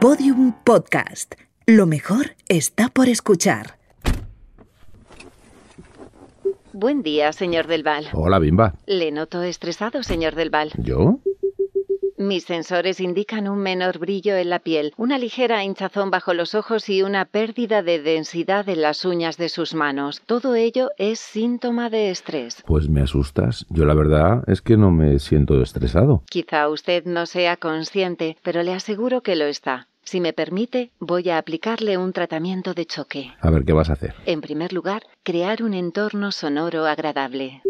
Podium Podcast. Lo mejor está por escuchar. Buen día, señor Del Val. Hola, Bimba. Le noto estresado, señor Del Val. ¿Yo? Mis sensores indican un menor brillo en la piel, una ligera hinchazón bajo los ojos y una pérdida de densidad en las uñas de sus manos. Todo ello es síntoma de estrés. Pues me asustas. Yo la verdad es que no me siento estresado. Quizá usted no sea consciente, pero le aseguro que lo está. Si me permite, voy a aplicarle un tratamiento de choque. A ver qué vas a hacer. En primer lugar, crear un entorno sonoro agradable.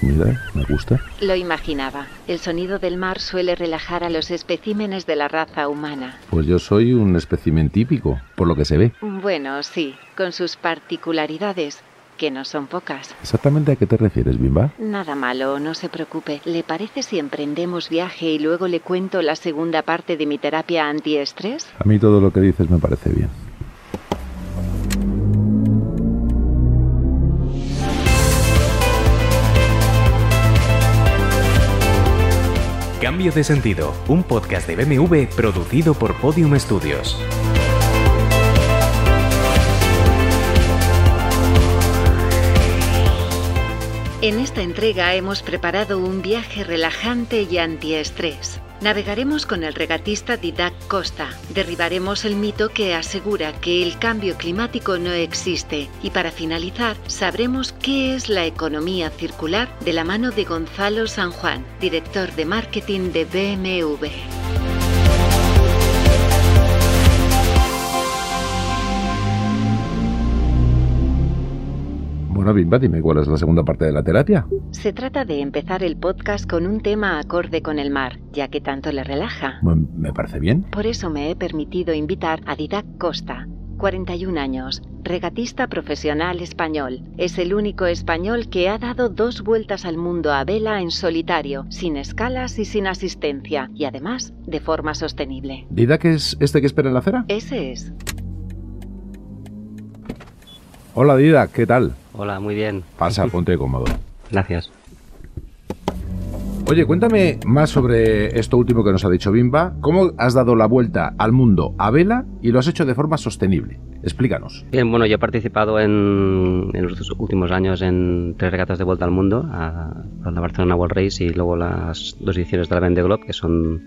Mira, me gusta. Lo imaginaba. El sonido del mar suele relajar a los especímenes de la raza humana. Pues yo soy un espécimen típico, por lo que se ve. Bueno, sí, con sus particularidades, que no son pocas. ¿Exactamente a qué te refieres, Bimba? Nada malo, no se preocupe. ¿Le parece si emprendemos viaje y luego le cuento la segunda parte de mi terapia antiestrés? A mí todo lo que dices me parece bien. Cambio de sentido, un podcast de BMW producido por Podium Studios. En esta entrega hemos preparado un viaje relajante y antiestrés. Navegaremos con el regatista Didac Costa, derribaremos el mito que asegura que el cambio climático no existe y para finalizar sabremos qué es la economía circular de la mano de Gonzalo San Juan, director de marketing de BMW. Bueno, Bimba, dime cuál es la segunda parte de la terapia. Se trata de empezar el podcast con un tema acorde con el mar, ya que tanto le relaja. Bueno, me parece bien. Por eso me he permitido invitar a Didac Costa, 41 años, regatista profesional español. Es el único español que ha dado dos vueltas al mundo a vela en solitario, sin escalas y sin asistencia, y además de forma sostenible. ¿Didac es este que espera en la acera? Ese es. Hola, Didac, ¿qué tal? Hola, muy bien. Pasa, ponte cómodo. Gracias. Oye, cuéntame más sobre esto último que nos ha dicho Bimba. ¿Cómo has dado la vuelta al mundo a vela y lo has hecho de forma sostenible? Explícanos. Bien, bueno, yo he participado en, en los últimos años en tres regatas de vuelta al mundo, a, a la Barcelona World Race y luego las dos ediciones de la Vendée Globe, que son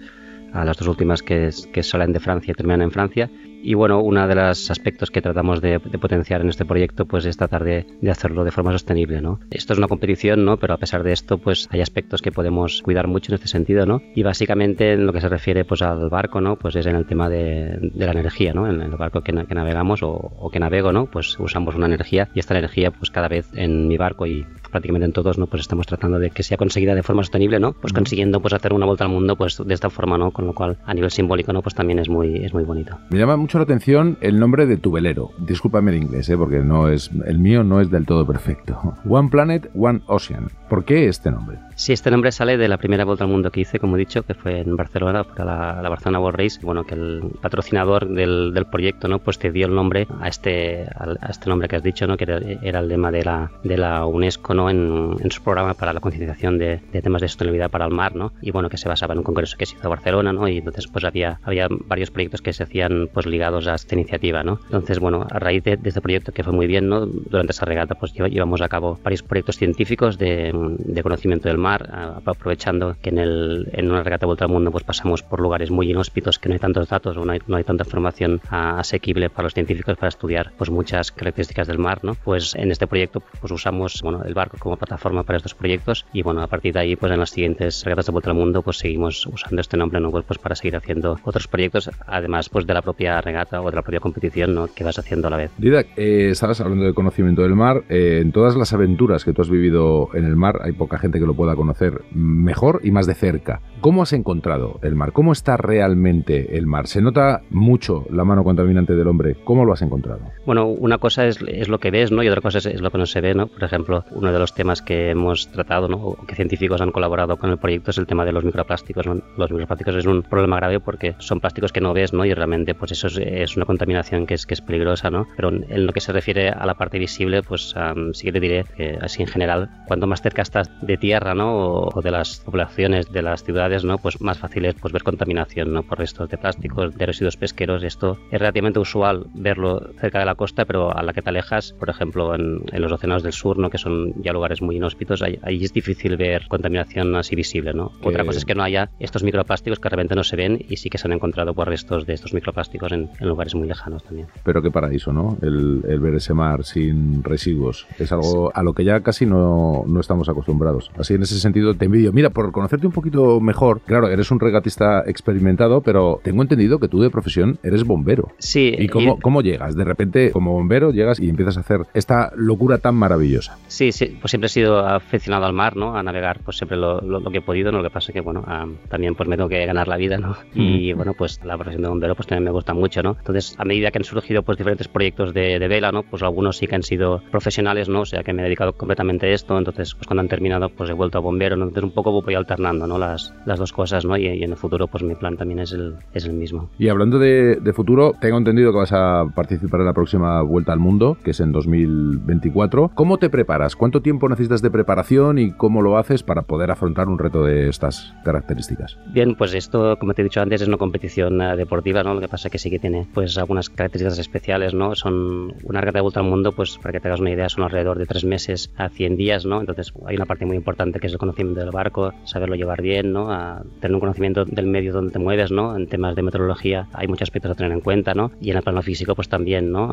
a las dos últimas que, que, salen de Francia y terminan en Francia. Y bueno, uno de los aspectos que tratamos de, de potenciar en este proyecto pues es tratar de, de, hacerlo de forma sostenible, ¿no? Esto es una competición, ¿no? Pero a pesar de esto, pues hay aspectos que podemos cuidar mucho en este sentido, ¿no? Y básicamente en lo que se refiere pues al barco, ¿no? Pues es en el tema de, de la energía, ¿no? En el barco que, que navegamos o, o, que navego, ¿no? Pues usamos una energía y esta energía pues cada vez en mi barco y prácticamente en todos, ¿no? Pues estamos tratando de que sea conseguida de forma sostenible, ¿no? Pues consiguiendo pues hacer una vuelta al mundo pues de esta forma, ¿no? Con lo cual a nivel simbólico, ¿no? Pues también es muy, es muy bonito. Me llama mucho la atención el nombre de tu velero. Discúlpame el inglés, ¿eh? porque no es, el mío no es del todo perfecto. One Planet, One Ocean. ¿Por qué este nombre? Sí, este nombre sale de la primera vuelta al mundo que hice, como he dicho, que fue en Barcelona, para la, la Barcelona World Race. Bueno, que el patrocinador del, del, proyecto, ¿no? Pues te dio el nombre a este, a este nombre que has dicho, ¿no? Que era, era el lema de la, de la UNESCO, ¿no? En, en su programa para la concienciación de, de, temas de sostenibilidad para el mar, ¿no? Y bueno, que se basaba en un congreso que se hizo en Barcelona, ¿no? Y entonces pues había, había varios proyectos que se hacían pues ligados a esta iniciativa, ¿no? Entonces, bueno, a raíz de, de este proyecto que fue muy bien, ¿no? Durante esa regata pues llevamos a cabo varios proyectos científicos de, de conocimiento del mar, aprovechando que en, el, en una regata vuelta al mundo pues pasamos por lugares muy inhóspitos que no hay tantos datos o no hay, no hay tanta información asequible para los científicos para estudiar pues muchas características del mar, ¿no? Pues en este proyecto pues usamos, bueno, el barco como plataforma para estos proyectos y bueno, a partir de ahí pues en las siguientes regatas de vuelta al mundo pues seguimos usando este nombre, ¿no? Pues para seguir haciendo otros proyectos, además pues de la propia regata o de la propia competición, ¿no? Que vas haciendo a la vez. Didac, eh, estabas hablando de conocimiento del mar, eh, en todas las aventuras que tú has vivido en el mar, hay poca gente que lo pueda conocer mejor y más de cerca. ¿Cómo has encontrado el mar? ¿Cómo está realmente el mar? ¿Se nota mucho la mano contaminante del hombre? ¿Cómo lo has encontrado? Bueno, una cosa es, es lo que ves, ¿no? Y otra cosa es, es, lo que no se ve, ¿no? Por ejemplo, uno de los temas que hemos tratado, ¿no? O que científicos han colaborado con el proyecto es el tema de los microplásticos, ¿no? Los microplásticos es un problema grave porque son plásticos que no ves, ¿no? Y realmente, pues eso es, es una contaminación que es, que es peligrosa, ¿no? Pero en lo que se refiere a la parte visible, pues sí que te diré que así en general, cuanto más cerca estás de tierra, ¿no? O, de las poblaciones de las ciudades, ¿no? Pues más fácil es pues, ver contaminación, ¿no? Por restos de plásticos, de residuos pesqueros. Esto es relativamente usual verlo cerca de la costa, pero a la que te alejas, por ejemplo, en, los océanos del sur, ¿no? Que son ya lugares muy inhóspitos, ahí, es difícil ver contaminación así visible, ¿no? Otra cosa es que no haya estos microplásticos que realmente no se ven y sí que se han encontrado por restos de estos microplásticos en, lugares muy lejanos también. Pero qué paraíso, ¿no? El, ver ese mar sin residuos. Es algo a lo que ya casi no, no estamos acostumbrados. Así en ese sentido te envidio. Mira, por conocerte un poquito mejor, claro, eres un regatista experimentado, pero tengo entendido que tú de profesión eres bombero. Sí. ¿Y cómo, cómo llegas? De repente, como bombero, llegas y empiezas a hacer esta locura tan maravillosa. Sí, sí, pues siempre he sido aficionado al mar, ¿no? A navegar, pues siempre lo, lo, que he podido, ¿no? Lo que pasa es que, bueno, también pues me tengo que ganar la vida, ¿no? Y bueno, pues la profesión de bombero pues también me gusta mucho, ¿no? Entonces, a medida que han surgido pues diferentes proyectos de, de vela, ¿no? Pues algunos sí que han sido profesionales, ¿no? O sea, que me he dedicado completamente a esto, entonces, pues cuando han terminado, pues he vuelto a bombero, ¿no? Entonces, un poco voy alternando, ¿no? Las, las dos cosas, ¿no? Y, en el futuro, pues mi plan también es el, es el mismo. Y hablando de, de, futuro, tengo entendido que vas a participar en la próxima Vuelta al Mundo, que es en 2024. ¿Cómo te preparas? ¿Cuánto tiempo necesitas de preparación y cómo lo haces para poder afrontar un reto de estas características? Bien, pues esto, como te he dicho antes, es una competición eh, deportiva, ¿no? Lo que pasa es que sí que tiene pues algunas características especiales, ¿no? Son una regata de vuelta al mundo, pues para que te hagas una idea, son alrededor de tres meses a 100 días, ¿no? Entonces hay una parte muy importante que es el conocimiento del barco, saberlo llevar bien, ¿no? A tener un conocimiento del medio donde te mueves, ¿no? En temas de meteorología hay muchos aspectos a tener en cuenta, ¿no? Y en el plano físico, pues también, ¿no?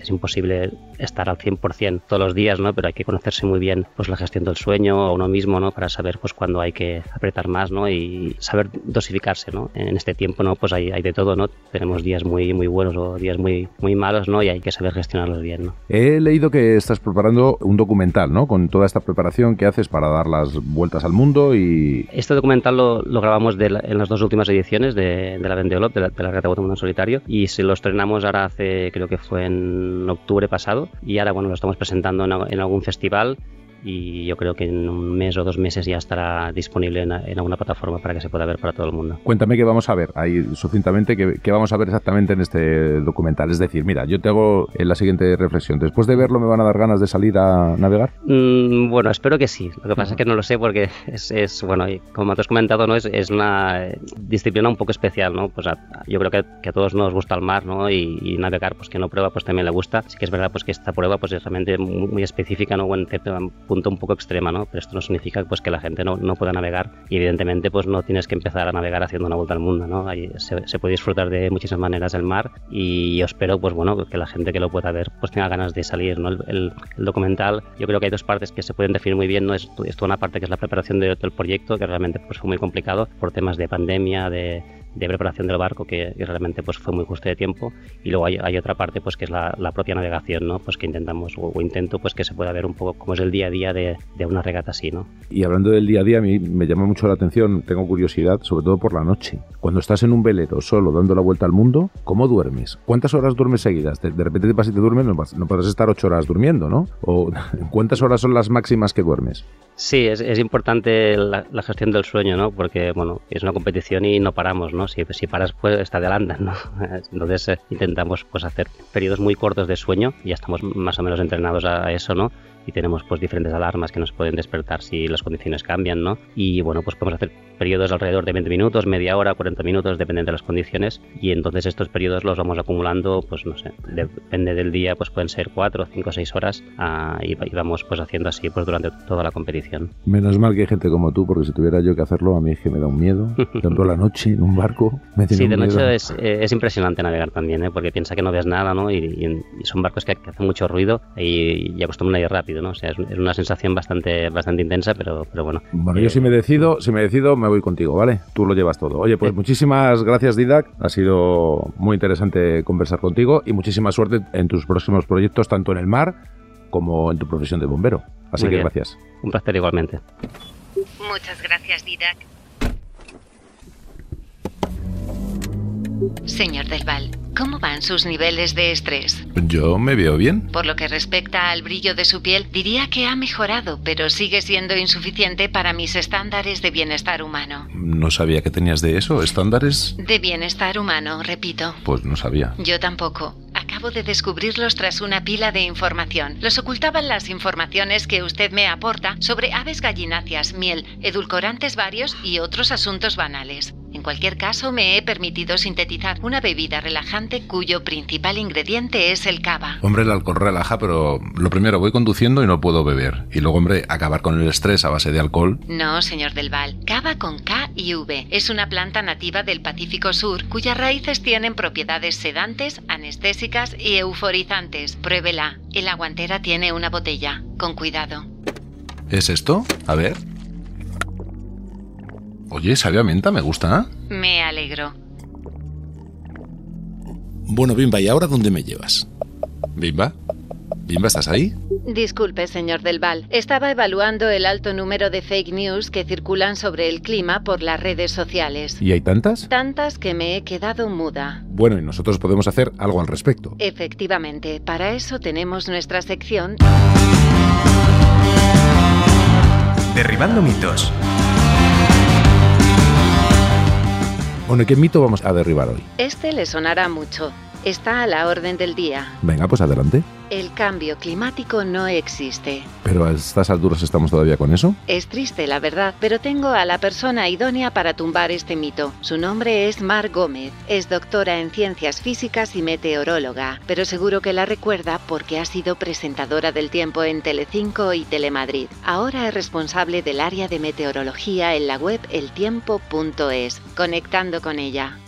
es imposible estar al 100% todos los días, ¿no? Pero hay que conocerse muy bien, pues la gestión del sueño o uno mismo, ¿no? Para saber, pues cuándo hay que apretar más, ¿no? Y saber dosificarse, ¿no? En este tiempo, ¿no? Pues hay, hay de todo, ¿no? Tenemos días muy, muy buenos o días muy, muy malos, ¿no? Y hay que saber gestionarlos bien, ¿no? He leído que estás preparando un documental, ¿no? Con toda esta preparación que haces para dar las vueltas al mundo y... Este documental lo, lo grabamos en las dos últimas ediciones de, de la Vendeolop, de la, de la Regata Mundo en Solitario, y se lo estrenamos ahora hace, creo que fue en octubre pasado, y ahora, bueno, lo estamos presentando en, en algún festival y yo creo que en un mes o dos meses ya estará disponible en, alguna plataforma para que se pueda ver para todo el mundo. Cuéntame qué vamos a ver ahí sucintamente, qué, vamos a ver exactamente en este documental. Es decir, mira, yo te hago la siguiente reflexión. ¿Después de verlo me van a dar ganas de salir a navegar? Mm, bueno, espero que sí. Lo que pasa es que no lo sé porque es, bueno, como te has comentado, ¿no? Es, es, una disciplina un poco especial, ¿no? Pues yo creo que, que, a todos nos gusta el mar, ¿no? Y, navegar, pues que no prueba, pues también le gusta. Sí que es verdad, pues que esta prueba pues es realmente muy, específica, ¿no? En un poco extrema, ¿no? Pero esto no significa pues que la gente no, no pueda navegar y evidentemente pues no tienes que empezar a navegar haciendo una vuelta al mundo, ¿no? se, puede disfrutar de muchísimas maneras el mar y yo espero pues bueno que la gente que lo pueda ver pues tenga ganas de salir, ¿no? El, documental yo creo que hay dos partes que se pueden definir muy bien, ¿no? Es, es una parte que es la preparación del proyecto que realmente pues fue muy complicado por temas de pandemia, de de preparación del barco que, realmente pues fue muy justo de tiempo. Y luego hay, hay otra parte pues que es la, la, propia navegación no pues que intentamos o, intento pues que se pueda ver un poco cómo es el día a día de, de, una regata así no y hablando del día a día a mí me llama mucho la atención tengo curiosidad sobre todo por la noche. Cuando estás en un velero solo dando la vuelta al mundo cómo duermes cuántas horas duermes seguidas de, repente te pasas y te duermes no, no podrás estar ocho horas durmiendo no o cuántas horas son las máximas que duermes sí es, es importante la, la gestión del sueño no porque bueno es una competición y no paramos no si, si paras pues te adelantan, ¿no? Entonces eh, intentamos pues hacer periodos muy cortos de sueño ya estamos más o menos entrenados a eso, ¿no? Y tenemos pues diferentes alarmas que nos pueden despertar si las condiciones cambian, ¿no? Y bueno, pues podemos hacer periodos alrededor de 20 minutos, media hora, 40 minutos, dependiendo de las condiciones y entonces estos periodos los vamos acumulando, pues no sé, depende del día, pues pueden ser 4, 5, 6 horas ah, y, vamos pues haciendo así pues durante toda la competición. Menos mal que hay gente como tú, porque si tuviera yo que hacerlo, a mí es que me da un miedo, tanto la noche en un barco, me Sí, de noche es, es, impresionante navegar también, ¿eh? porque piensa que no ves nada, ¿no? Y, son barcos que, hacen mucho ruido y, y acostumbran a ir rápido, ¿no? O sea, es, una sensación bastante, bastante intensa, pero, pero bueno. Bueno, yo si me decido, si me decido, me voy contigo, ¿vale? Tú lo llevas todo. Oye, pues muchísimas gracias, Didac. Ha sido muy interesante conversar contigo y muchísima suerte en tus próximos proyectos, tanto en el mar como en tu profesión de bombero. Así que gracias. Un placer igualmente. Muchas gracias, Didac. Señor Del Val, ¿cómo van sus niveles de estrés? Yo me veo bien. Por lo que respecta al brillo de su piel, diría que ha mejorado, pero sigue siendo insuficiente para mis estándares de bienestar humano. No sabía que tenías de eso, estándares. De bienestar humano, repito. Pues no sabía. Yo tampoco. Acabo de descubrirlos tras una pila de información. Los ocultaban las informaciones que usted me aporta sobre aves gallináceas, miel, edulcorantes varios y otros asuntos banales. En cualquier caso, me he permitido sintetizar una bebida relajante cuyo principal ingrediente es el cava. Hombre, el alcohol relaja, pero lo primero, voy conduciendo y no puedo beber. Y luego, hombre, acabar con el estrés a base de alcohol. No, señor Del Val. Cava con K y V. Es una planta nativa del Pacífico Sur cuyas raíces tienen propiedades sedantes, anestésicas y euforizantes. Pruébela. El aguantera tiene una botella. Con cuidado. ¿Es esto? A ver. Oye, sabe a menta, me gusta. Me alegro. Bueno, Bimba, ¿y ahora dónde me llevas? ¿Bimba? ¿Bimba, estás ahí? Disculpe, señor Del Val. Estaba evaluando el alto número de fake news que circulan sobre el clima por las redes sociales. ¿Y hay tantas? Tantas que me he quedado muda. Bueno, y nosotros podemos hacer algo al respecto. Efectivamente, para eso tenemos nuestra sección Derribando mitos. Bueno, ¿y qué mito vamos a derribar hoy? Este le sonará mucho. Está a la orden del día. Venga, pues adelante. El cambio climático no existe. Pero a estas alturas estamos todavía con eso. Es triste, la verdad, pero tengo a la persona idónea para tumbar este mito. Su nombre es Mar Gómez. Es doctora en ciencias físicas y meteoróloga, pero seguro que la recuerda porque ha sido presentadora del tiempo en Telecinco y Telemadrid. Ahora es responsable del área de meteorología en la web eltiempo.es. Conectando con ella.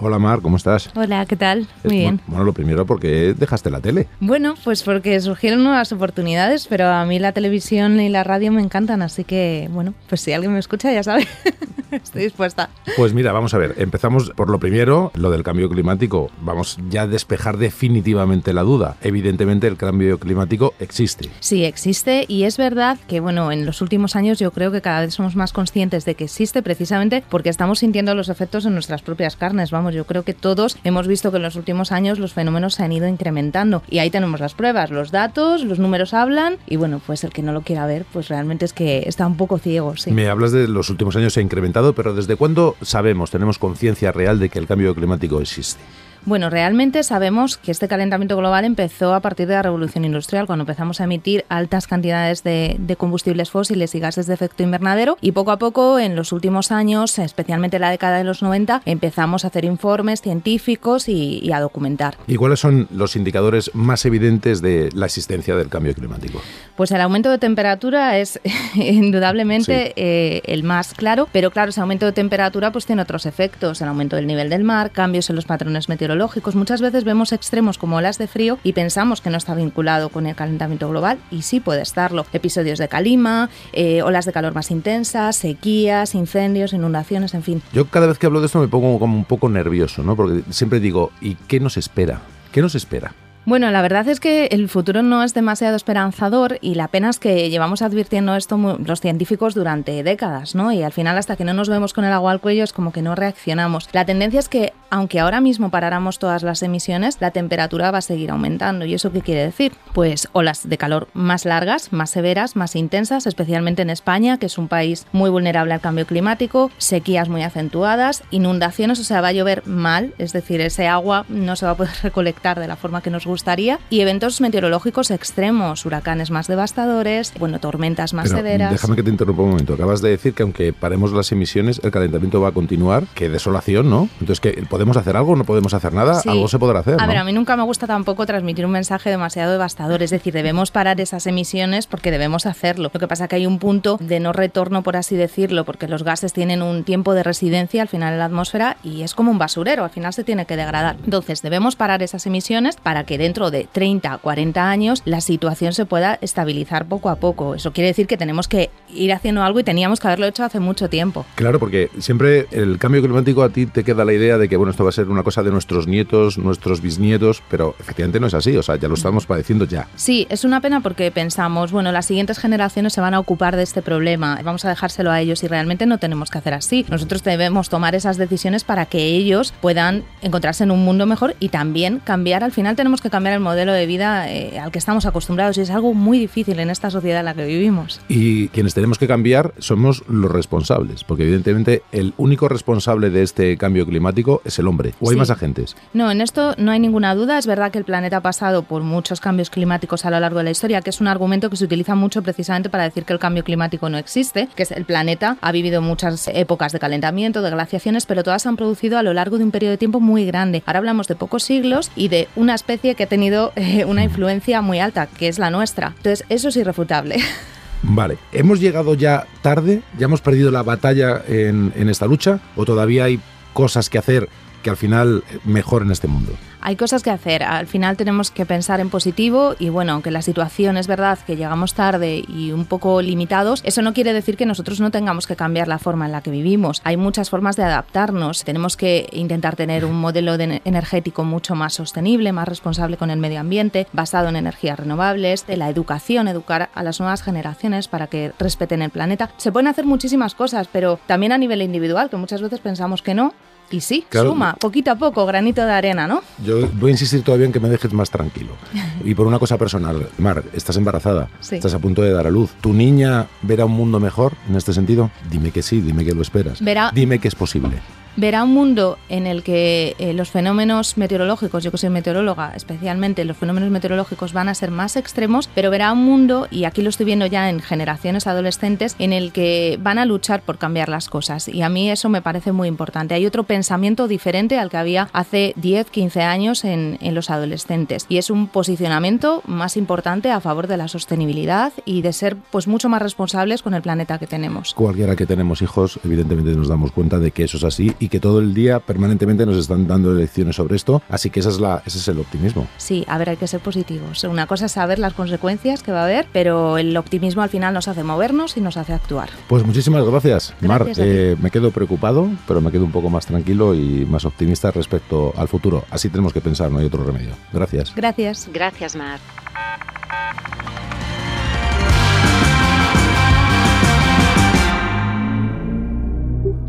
Hola Mar, ¿cómo estás? Hola, ¿qué tal? Es- Muy bien. Bueno, lo primero, porque dejaste la tele? Bueno, pues porque surgieron nuevas oportunidades, pero a mí la televisión y la radio me encantan, así que, bueno, pues si alguien me escucha ya sabe, estoy dispuesta. Pues mira, vamos a ver, empezamos por lo primero, lo del cambio climático. Vamos ya a despejar definitivamente la duda. Evidentemente el cambio climático existe. Sí, existe y es verdad que, bueno, en los últimos años yo creo que cada vez somos más conscientes de que existe precisamente porque estamos sintiendo los efectos en nuestras propias carnes. Vamos, yo creo que todos hemos visto que en los últimos años los fenómenos se han ido incrementando y ahí tenemos las pruebas, los datos, los números hablan y, bueno, pues el que no lo quiera ver, pues realmente es que está un poco ciego, sí. Me hablas de los últimos años se ha incrementado, pero ¿desde cuándo sabemos, tenemos conciencia real de que el cambio climático existe? Bueno, realmente sabemos que este calentamiento global empezó a partir de la revolución industrial, cuando empezamos a emitir altas cantidades de, de combustibles fósiles y gases de efecto invernadero y poco a poco en los últimos años, especialmente en la década de los 90, empezamos a hacer informes científicos y, y a documentar. ¿Y cuáles son los indicadores más evidentes de la existencia del cambio climático? Pues el aumento de temperatura es indudablemente Sí. eh, el más claro, pero claro, ese aumento de temperatura pues tiene otros efectos, el aumento del nivel del mar, cambios en los patrones meteorológicos. Muchas veces vemos extremos como olas de frío y pensamos que no está vinculado con el calentamiento global y sí puede estarlo. Episodios de calima, eh, olas de calor más intensas, sequías, incendios, inundaciones, en fin. Yo cada vez que hablo de esto me pongo como un poco nervioso, ¿no? Porque siempre digo, ¿y qué nos espera? ¿Qué nos espera? Bueno, la verdad es que el futuro no es demasiado esperanzador y la pena es que llevamos advirtiendo esto los científicos durante décadas, ¿no? Y al final hasta que no nos vemos con el agua al cuello es como que no reaccionamos. La tendencia es que aunque ahora mismo paráramos todas las emisiones, la temperatura va a seguir aumentando. ¿Y eso qué quiere decir? Pues olas de calor más largas, más severas, más intensas, especialmente en España, que es un país muy vulnerable al cambio climático, sequías muy acentuadas, inundaciones, o sea, va a llover mal, es decir, ese agua no se va a poder recolectar de la forma que nos gustaría, y eventos meteorológicos extremos, huracanes más devastadores, bueno, tormentas más Pero severas. déjame que te interrumpa un momento. Acabas de decir que aunque paremos las emisiones, el calentamiento va a continuar. Qué desolación, ¿no? Entonces, ¿qué, ¿podemos hacer algo? ¿No podemos hacer nada? Sí. Algo se podrá hacer, A ¿no? ver, a mí nunca me gusta tampoco transmitir un mensaje demasiado devastador. Es decir, debemos parar esas emisiones porque debemos hacerlo. Lo que pasa es que hay un punto de no retorno, por así decirlo, porque los gases tienen un tiempo de residencia al final en la atmósfera y es como un basurero. Al final se tiene que degradar. Entonces, debemos parar esas emisiones para que dentro de 30, 40 años la situación se pueda estabilizar poco a poco. Eso quiere decir que tenemos que ir haciendo algo y teníamos que haberlo hecho hace mucho tiempo. Claro, porque siempre el cambio climático a ti te queda la idea de que bueno, esto va a ser una cosa de nuestros nietos, nuestros bisnietos, pero efectivamente no es así, o sea, ya lo estamos padeciendo ya. Sí, es una pena porque pensamos, bueno, las siguientes generaciones se van a ocupar de este problema, vamos a dejárselo a ellos y realmente no tenemos que hacer así. Nosotros debemos tomar esas decisiones para que ellos puedan encontrarse en un mundo mejor y también cambiar, al final tenemos que cambiar el modelo de vida eh, al que estamos acostumbrados y es algo muy difícil en esta sociedad en la que vivimos. Y quienes tenemos que cambiar somos los responsables, porque evidentemente el único responsable de este cambio climático es el hombre. ¿O hay más agentes? No, en esto no hay ninguna duda. Es verdad que el planeta ha pasado por muchos cambios climáticos a lo largo de la historia, que es un argumento que se utiliza mucho precisamente para decir que el cambio climático no existe, que es el planeta ha vivido muchas épocas de calentamiento, de glaciaciones, pero todas se han producido a lo largo de un periodo de tiempo muy grande. Ahora hablamos de pocos siglos y de una especie que ha tenido eh, una influencia muy alta, que es la nuestra. Entonces, eso es irrefutable. Vale, ¿hemos llegado ya tarde? ¿Ya hemos perdido la batalla en, en esta lucha? ¿O todavía hay cosas que hacer que al final mejoren este mundo? Hay cosas que hacer. Al final tenemos que pensar en positivo y bueno, aunque la situación es verdad que llegamos tarde y un poco limitados, eso no quiere decir que nosotros no tengamos que cambiar la forma en la que vivimos. Hay muchas formas de adaptarnos. Tenemos que intentar tener un modelo energético mucho más sostenible, más responsable con el medio ambiente, basado en energías renovables, de la educación, educar a las nuevas generaciones para que respeten el planeta. Se pueden hacer muchísimas cosas, pero también a nivel individual, que muchas veces pensamos que no, y sí, suma, poquito a poco, granito de arena, ¿no? Yo voy a insistir todavía en que me dejes más tranquilo. Y por una cosa personal, Mar, estás embarazada, estás a punto de dar a luz. ¿Tu niña verá un mundo mejor en este sentido? Dime que sí, dime que lo esperas. Dime que es posible verá un mundo en el que eh, los fenómenos meteorológicos, yo que soy meteoróloga, especialmente los fenómenos meteorológicos van a ser más extremos, pero verá un mundo, y aquí lo estoy viendo ya en generaciones adolescentes, en el que van a luchar por cambiar las cosas. Y a mí eso me parece muy importante. Hay otro pensamiento diferente al que había hace 10, 15 años en, en los adolescentes. Y es un posicionamiento más importante a favor de la sostenibilidad y de ser pues mucho más responsables con el planeta que tenemos. Cualquiera que tenemos hijos, evidentemente nos damos cuenta de que eso es así y que todo el día permanentemente nos están dando lecciones sobre esto, así que esa es la, ese es el optimismo. Sí, a ver, hay que ser positivos. Una cosa es saber las consecuencias que va a haber, pero el optimismo al final nos hace movernos y nos hace actuar. Pues muchísimas gracias, Mar. Eh, me quedo preocupado, pero me quedo un poco más tranquilo y más optimista respecto al futuro. Así tenemos que pensar, no hay otro remedio. Gracias. Gracias. Gracias, Mar.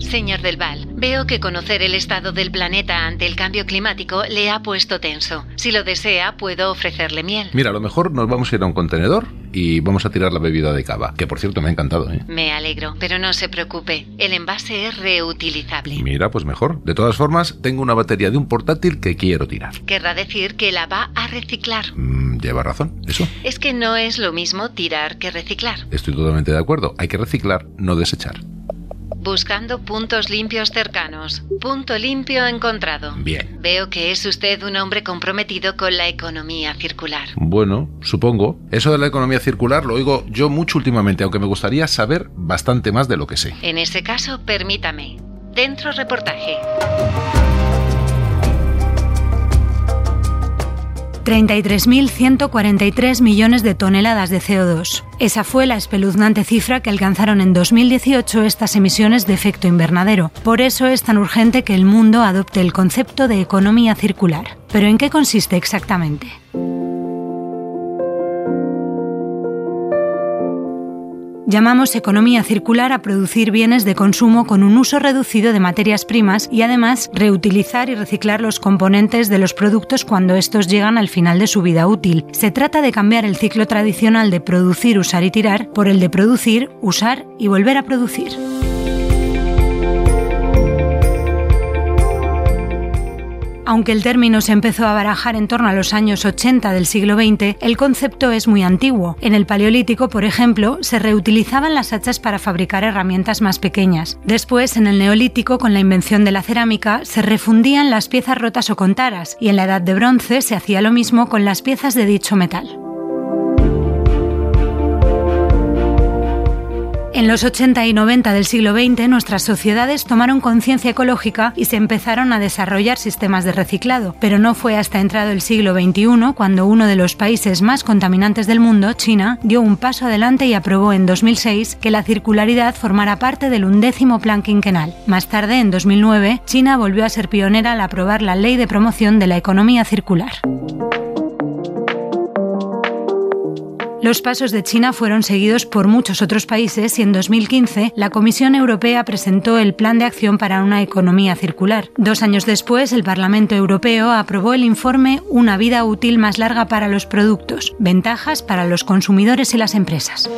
Señor Del Val, veo que conocer el estado del planeta ante el cambio climático le ha puesto tenso. Si lo desea, puedo ofrecerle miel. Mira, a lo mejor nos vamos a ir a un contenedor y vamos a tirar la bebida de cava, que por cierto me ha encantado. ¿eh? Me alegro, pero no se preocupe, el envase es reutilizable. Mira, pues mejor. De todas formas, tengo una batería de un portátil que quiero tirar. Querrá decir que la va a reciclar. Mm, lleva razón, eso. Es que no es lo mismo tirar que reciclar. Estoy totalmente de acuerdo. Hay que reciclar, no desechar. Buscando puntos limpios cercanos. Punto limpio encontrado. Bien. Veo que es usted un hombre comprometido con la economía circular. Bueno, supongo. Eso de la economía circular lo oigo yo mucho últimamente, aunque me gustaría saber bastante más de lo que sé. En ese caso, permítame. Dentro reportaje. 33.143 millones de toneladas de CO2. Esa fue la espeluznante cifra que alcanzaron en 2018 estas emisiones de efecto invernadero. Por eso es tan urgente que el mundo adopte el concepto de economía circular. ¿Pero en qué consiste exactamente? Llamamos economía circular a producir bienes de consumo con un uso reducido de materias primas y además reutilizar y reciclar los componentes de los productos cuando estos llegan al final de su vida útil. Se trata de cambiar el ciclo tradicional de producir, usar y tirar por el de producir, usar y volver a producir. Aunque el término se empezó a barajar en torno a los años 80 del siglo XX, el concepto es muy antiguo. En el Paleolítico, por ejemplo, se reutilizaban las hachas para fabricar herramientas más pequeñas. Después, en el Neolítico, con la invención de la cerámica, se refundían las piezas rotas o con taras, y en la Edad de Bronce se hacía lo mismo con las piezas de dicho metal. En los 80 y 90 del siglo XX, nuestras sociedades tomaron conciencia ecológica y se empezaron a desarrollar sistemas de reciclado, pero no fue hasta entrado el siglo XXI cuando uno de los países más contaminantes del mundo, China, dio un paso adelante y aprobó en 2006 que la circularidad formara parte del undécimo plan quinquenal. Más tarde, en 2009, China volvió a ser pionera al aprobar la Ley de Promoción de la Economía Circular. Los pasos de China fueron seguidos por muchos otros países y en 2015 la Comisión Europea presentó el Plan de Acción para una Economía Circular. Dos años después, el Parlamento Europeo aprobó el informe Una vida útil más larga para los productos, ventajas para los consumidores y las empresas.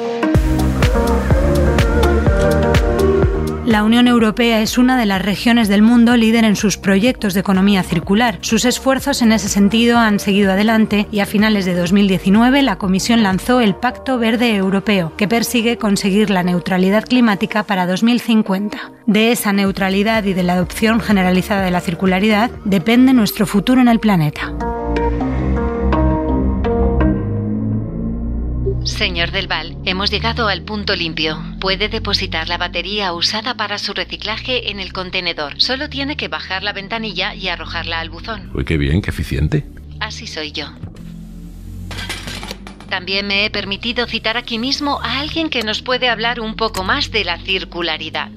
La Unión Europea es una de las regiones del mundo líder en sus proyectos de economía circular. Sus esfuerzos en ese sentido han seguido adelante y a finales de 2019 la Comisión lanzó el Pacto Verde Europeo, que persigue conseguir la neutralidad climática para 2050. De esa neutralidad y de la adopción generalizada de la circularidad depende nuestro futuro en el planeta. Señor Del Val, hemos llegado al punto limpio. Puede depositar la batería usada para su reciclaje en el contenedor. Solo tiene que bajar la ventanilla y arrojarla al buzón. Uy, qué bien, qué eficiente. Así soy yo. También me he permitido citar aquí mismo a alguien que nos puede hablar un poco más de la circularidad.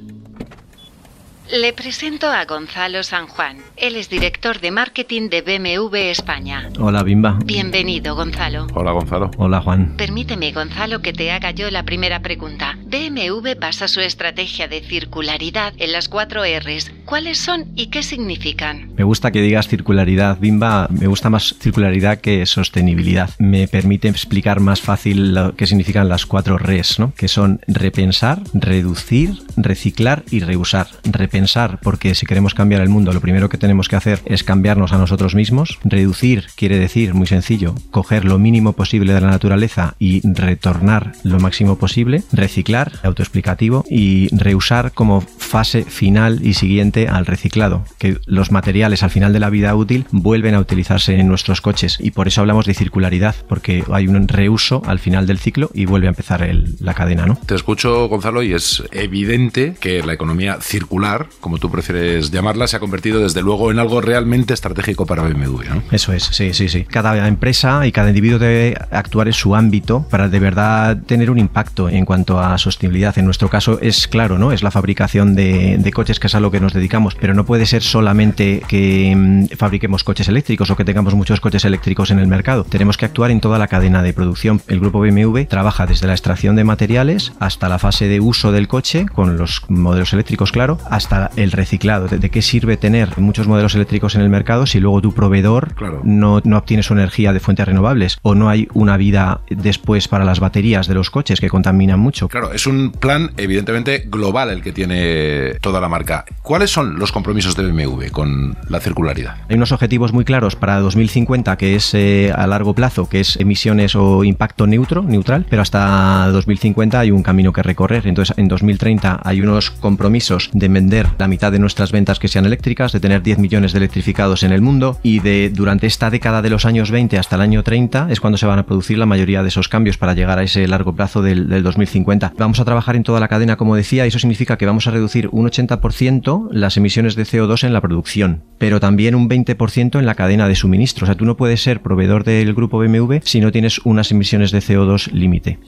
Le presento a Gonzalo San Juan. Él es director de marketing de BMW España. Hola, Bimba. Bienvenido, Gonzalo. Hola, Gonzalo. Hola, Juan. Permíteme, Gonzalo, que te haga yo la primera pregunta. BMW basa su estrategia de circularidad en las cuatro Rs. ¿Cuáles son y qué significan? Me gusta que digas circularidad, Bimba. Me gusta más circularidad que sostenibilidad. Me permite explicar más fácil lo que significan las cuatro Rs, ¿no? Que son repensar, reducir, reciclar y reusar. Repensar, porque si queremos cambiar el mundo, lo primero que tenemos que hacer es cambiarnos a nosotros mismos. Reducir quiere decir, muy sencillo, coger lo mínimo posible de la naturaleza y retornar lo máximo posible. Reciclar, autoexplicativo, y reusar como fase final y siguiente al reciclado, que los materiales al final de la vida útil vuelven a utilizarse en nuestros coches y por eso hablamos de circularidad, porque hay un reuso al final del ciclo y vuelve a empezar la cadena, ¿no? Te escucho, Gonzalo, y es evidente que la economía circular, como tú prefieres llamarla, se ha convertido desde luego en algo realmente estratégico para BMW. Eso es, sí, sí, sí. Cada empresa y cada individuo debe actuar en su ámbito para de verdad tener un impacto en cuanto a sostenibilidad. En nuestro caso es claro, ¿no? Es la fabricación de, de coches, que es a lo que nos dedicamos, pero no puede ser solamente que mm, fabriquemos coches eléctricos o que tengamos muchos coches eléctricos en el mercado. Tenemos que actuar en toda la cadena de producción. El grupo BMW trabaja desde la extracción de materiales hasta la fase de uso del coche, con los modelos eléctricos, claro, hasta el reciclado. ¿De, de qué sirve tener muchos modelos eléctricos en el mercado si luego tu proveedor Claro. no, no obtiene su energía de fuentes renovables o no hay una vida después para las baterías de los coches que contaminan mucho? Claro, es un plan evidentemente global el que tiene toda la marca. ¿Cuáles son los compromisos de BMW con la circularidad? Hay unos objetivos muy claros para 2050 que es eh, a largo plazo, que es emisiones o impacto neutro, neutral, pero hasta 2050 hay un camino que recorrer. Entonces, en 2030 hay unos compromisos de vender la mitad de nuestras ventas que sean eléctricas, de tener 10 millones de electrificados en el mundo y de durante esta década de los años 20 hasta el año 30 es cuando se van a producir la mayoría de esos cambios para llegar a ese largo plazo del, del 2050. Vamos a trabajar en toda la cadena, como decía, y eso significa que vamos a reducir un 80% las emisiones de CO2 en la producción, pero también un 20% en la cadena de suministro. O sea, tú no puedes ser proveedor del grupo BMW si no tienes unas emisiones de CO2 límite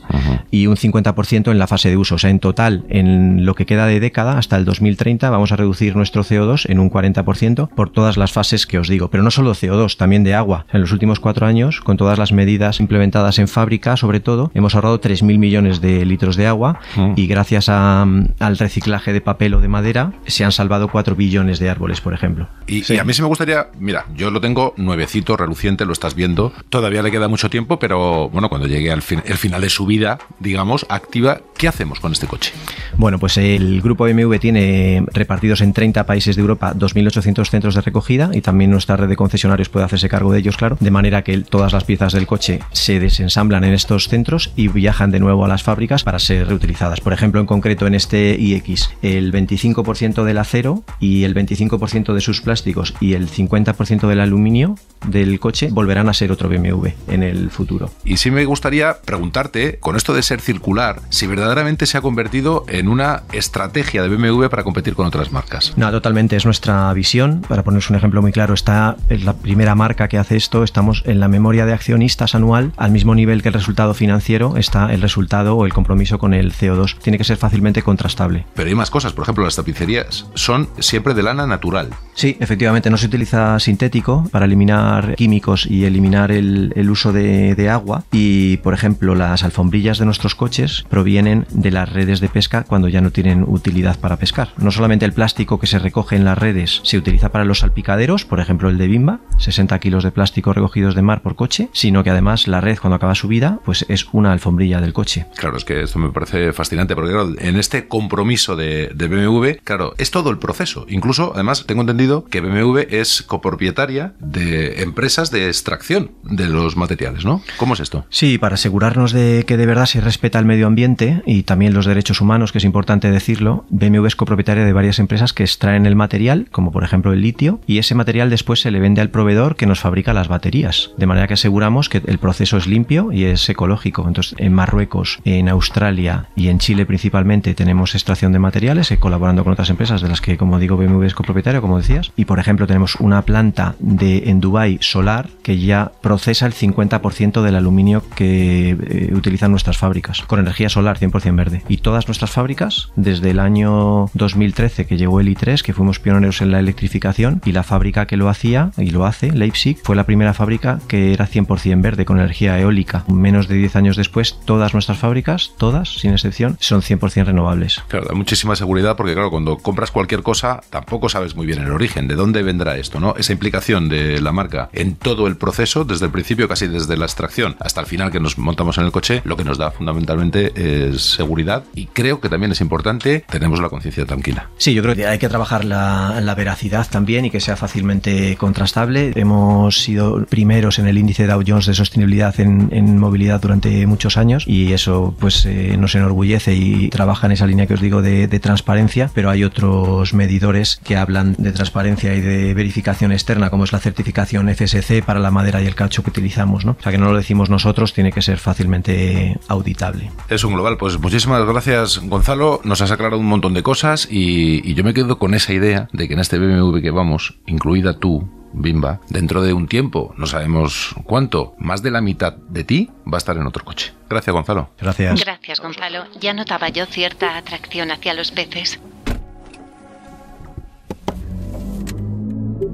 y un 50% en la fase de uso. O sea, en total, en lo que queda de década, hasta el 2030, vamos a reducir nuestro CO2 en un 40% por todas las fases que os digo. Pero no solo CO2, también de agua. En los últimos cuatro años, con todas las medidas implementadas en fábrica, sobre todo, hemos ahorrado 3.000 millones de litros de agua y gracias a, mm, al reciclaje de papel o de madera se han salvado 4 billones de árboles, por ejemplo. Y, y a mí sí me gustaría, mira, yo lo tengo nuevecito, reluciente, lo estás viendo. Todavía le queda mucho tiempo, pero bueno, cuando llegue al fin- el final de su vida, digamos, activa, ¿qué hacemos con este coche? Bueno, pues el grupo BMW tiene repartidos en 30 países de Europa 2.800 centros de recogida y también nuestra red de concesionarios puede hacerse cargo de ellos, claro, de manera que todas las piezas del coche se desensamblan en estos centros y viajan de nuevo a las fábricas para ser reutilizadas. Por ejemplo, en concreto en este iX, el 25% del acero y el 25% de sus plásticos y el 50% del aluminio del coche volverán a ser otro BMW en el futuro. Y sí me gustaría preguntarte, con esto de ser circular, si verdaderamente se ha convertido en una estrategia de BMW para competir con otras marcas. No, totalmente, es nuestra visión. Para poneros un ejemplo muy claro, está es la primera marca que hace esto, estamos en la memoria de accionistas anual, al mismo nivel que el resultado financiero está el resultado o el compromiso con el CO2. Tiene que ser fácilmente contrastable. Pero hay más cosas, por ejemplo, las tapicerías son siempre de lana natural. Sí, efectivamente, no se utiliza sintético para eliminar químicos y eliminar el, el uso de, de agua. Y, por ejemplo, las alfombrillas de nuestros coches provienen de las redes de pesca cuando ya no tienen utilidad para pescar. No solamente el plástico que se recoge en las redes se utiliza para los salpicaderos, por ejemplo el de Bimba, 60 kilos de plástico recogidos de mar por coche, sino que además la red cuando acaba su vida, pues es una alfombrilla del coche. Claro, es que esto me parece fascinante porque claro, en este compromiso de, de BMW, claro, es todo el proceso. Incluso, además, tengo entendido que BMW es copropietaria de empresas de extracción de los materiales, ¿no? ¿Cómo es esto? Sí, para asegurarnos de que de verdad se respeta el medio ambiente y también los derechos humanos, que es importante decirlo, BMW es copropietaria de varias empresas que extraen el material, como por ejemplo el litio, y ese material después se le vende al proveedor que nos fabrica las baterías. De manera que aseguramos que el proceso es limpio y es ecológico. Entonces, en Marruecos, en Australia y en Chile principalmente tenemos extracción de materiales, eh, colaborando con otras empresas de las que, como digo, BMW es copropietario, como decías. Y por ejemplo, tenemos una planta de en Dubai solar que ya procesa el 50% del aluminio que eh, utilizan nuestras fábricas, con energía solar 100% verde. Y todas nuestras fábricas, desde el año 2013 que llegó el i3, que fuimos pioneros en la electrificación, y la fábrica que lo hacía y lo hace, Leipzig, fue la primera fábrica que era 100% verde con energía eólica. Menos de 10 años después, todas nuestras fábricas, todas, sin excepción, son 100% renovables. Claro, da muchísima seguridad porque, claro, cuando compras cualquier cosa, tampoco sabes muy bien el origen, de dónde vendrá esto, ¿no? Esa implicación de la marca en todo el proceso, desde el principio, casi desde la extracción hasta el final que nos montamos en el coche, lo que nos da fundamentalmente es seguridad y creo que también es importante, tenemos la conciencia tranquila. Sí, yo creo que hay que trabajar la, la veracidad también y que sea fácilmente contrastable. Hemos sido primeros en el índice Dow Jones de sostenibilidad en, en movilidad durante muchos años y eso pues eh, nos enorgullece y trabaja en esa línea que os digo de, de, transparencia, pero hay otros medidores que hablan de transparencia y de verificación externa, como es la certificación FSC para la madera y el caucho que utilizamos, ¿no? O sea que no lo decimos nosotros, tiene que ser fácilmente auditable. Es un global, pues muchísimas gracias Gonzalo, nos has aclarado un montón de cosas y, y yo me quedo con esa idea de que en este BMW que vamos, incluida tú, Bimba, dentro de un tiempo, no sabemos cuánto, más de la mitad de ti va a estar en otro coche. Gracias, Gonzalo. Gracias. Gracias, Gonzalo. Ya notaba yo cierta atracción hacia los peces.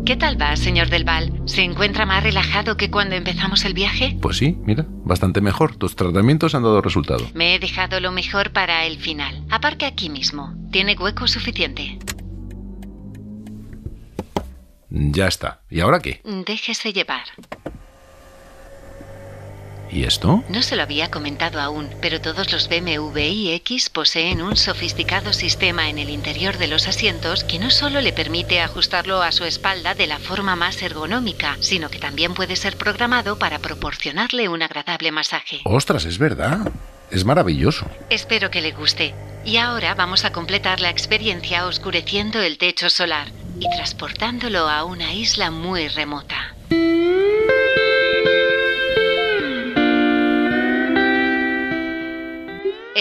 ¿Qué tal va, señor Del Val? ¿Se encuentra más relajado que cuando empezamos el viaje? Pues sí, mira, bastante mejor. Tus tratamientos han dado resultado. Me he dejado lo mejor para el final. Aparque aquí mismo. Tiene hueco suficiente. Ya está. ¿Y ahora qué? Déjese llevar. ¿Y esto? No se lo había comentado aún, pero todos los BMW iX poseen un sofisticado sistema en el interior de los asientos que no solo le permite ajustarlo a su espalda de la forma más ergonómica, sino que también puede ser programado para proporcionarle un agradable masaje. ¡Ostras, es verdad! Es maravilloso. Espero que le guste. Y ahora vamos a completar la experiencia oscureciendo el techo solar y transportándolo a una isla muy remota.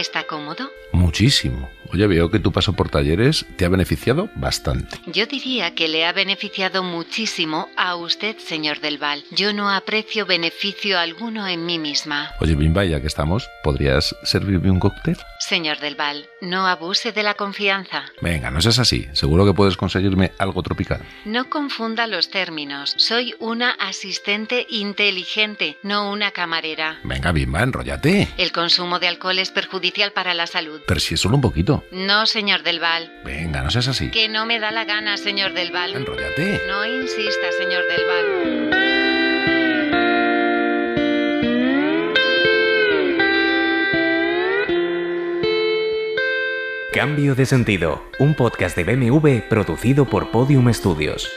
¿Está cómodo? Muchísimo. Oye, veo que tu paso por talleres te ha beneficiado bastante. Yo diría que le ha beneficiado muchísimo a usted, señor Del Val. Yo no aprecio beneficio alguno en mí misma. Oye, Bimba, ya que estamos, ¿podrías servirme un cóctel? Señor Del Val, no abuse de la confianza. Venga, no seas así. Seguro que puedes conseguirme algo tropical. No confunda los términos. Soy una asistente inteligente, no una camarera. Venga, Bimba, enróllate. El consumo de alcohol es perjudicial para la salud. Pero si es solo un poquito. No, señor Del Val. Venga, no seas así. Que no me da la gana, señor Del Val. Enróllate. No insista, señor Del Val. Cambio de sentido, un podcast de BMW producido por Podium Studios.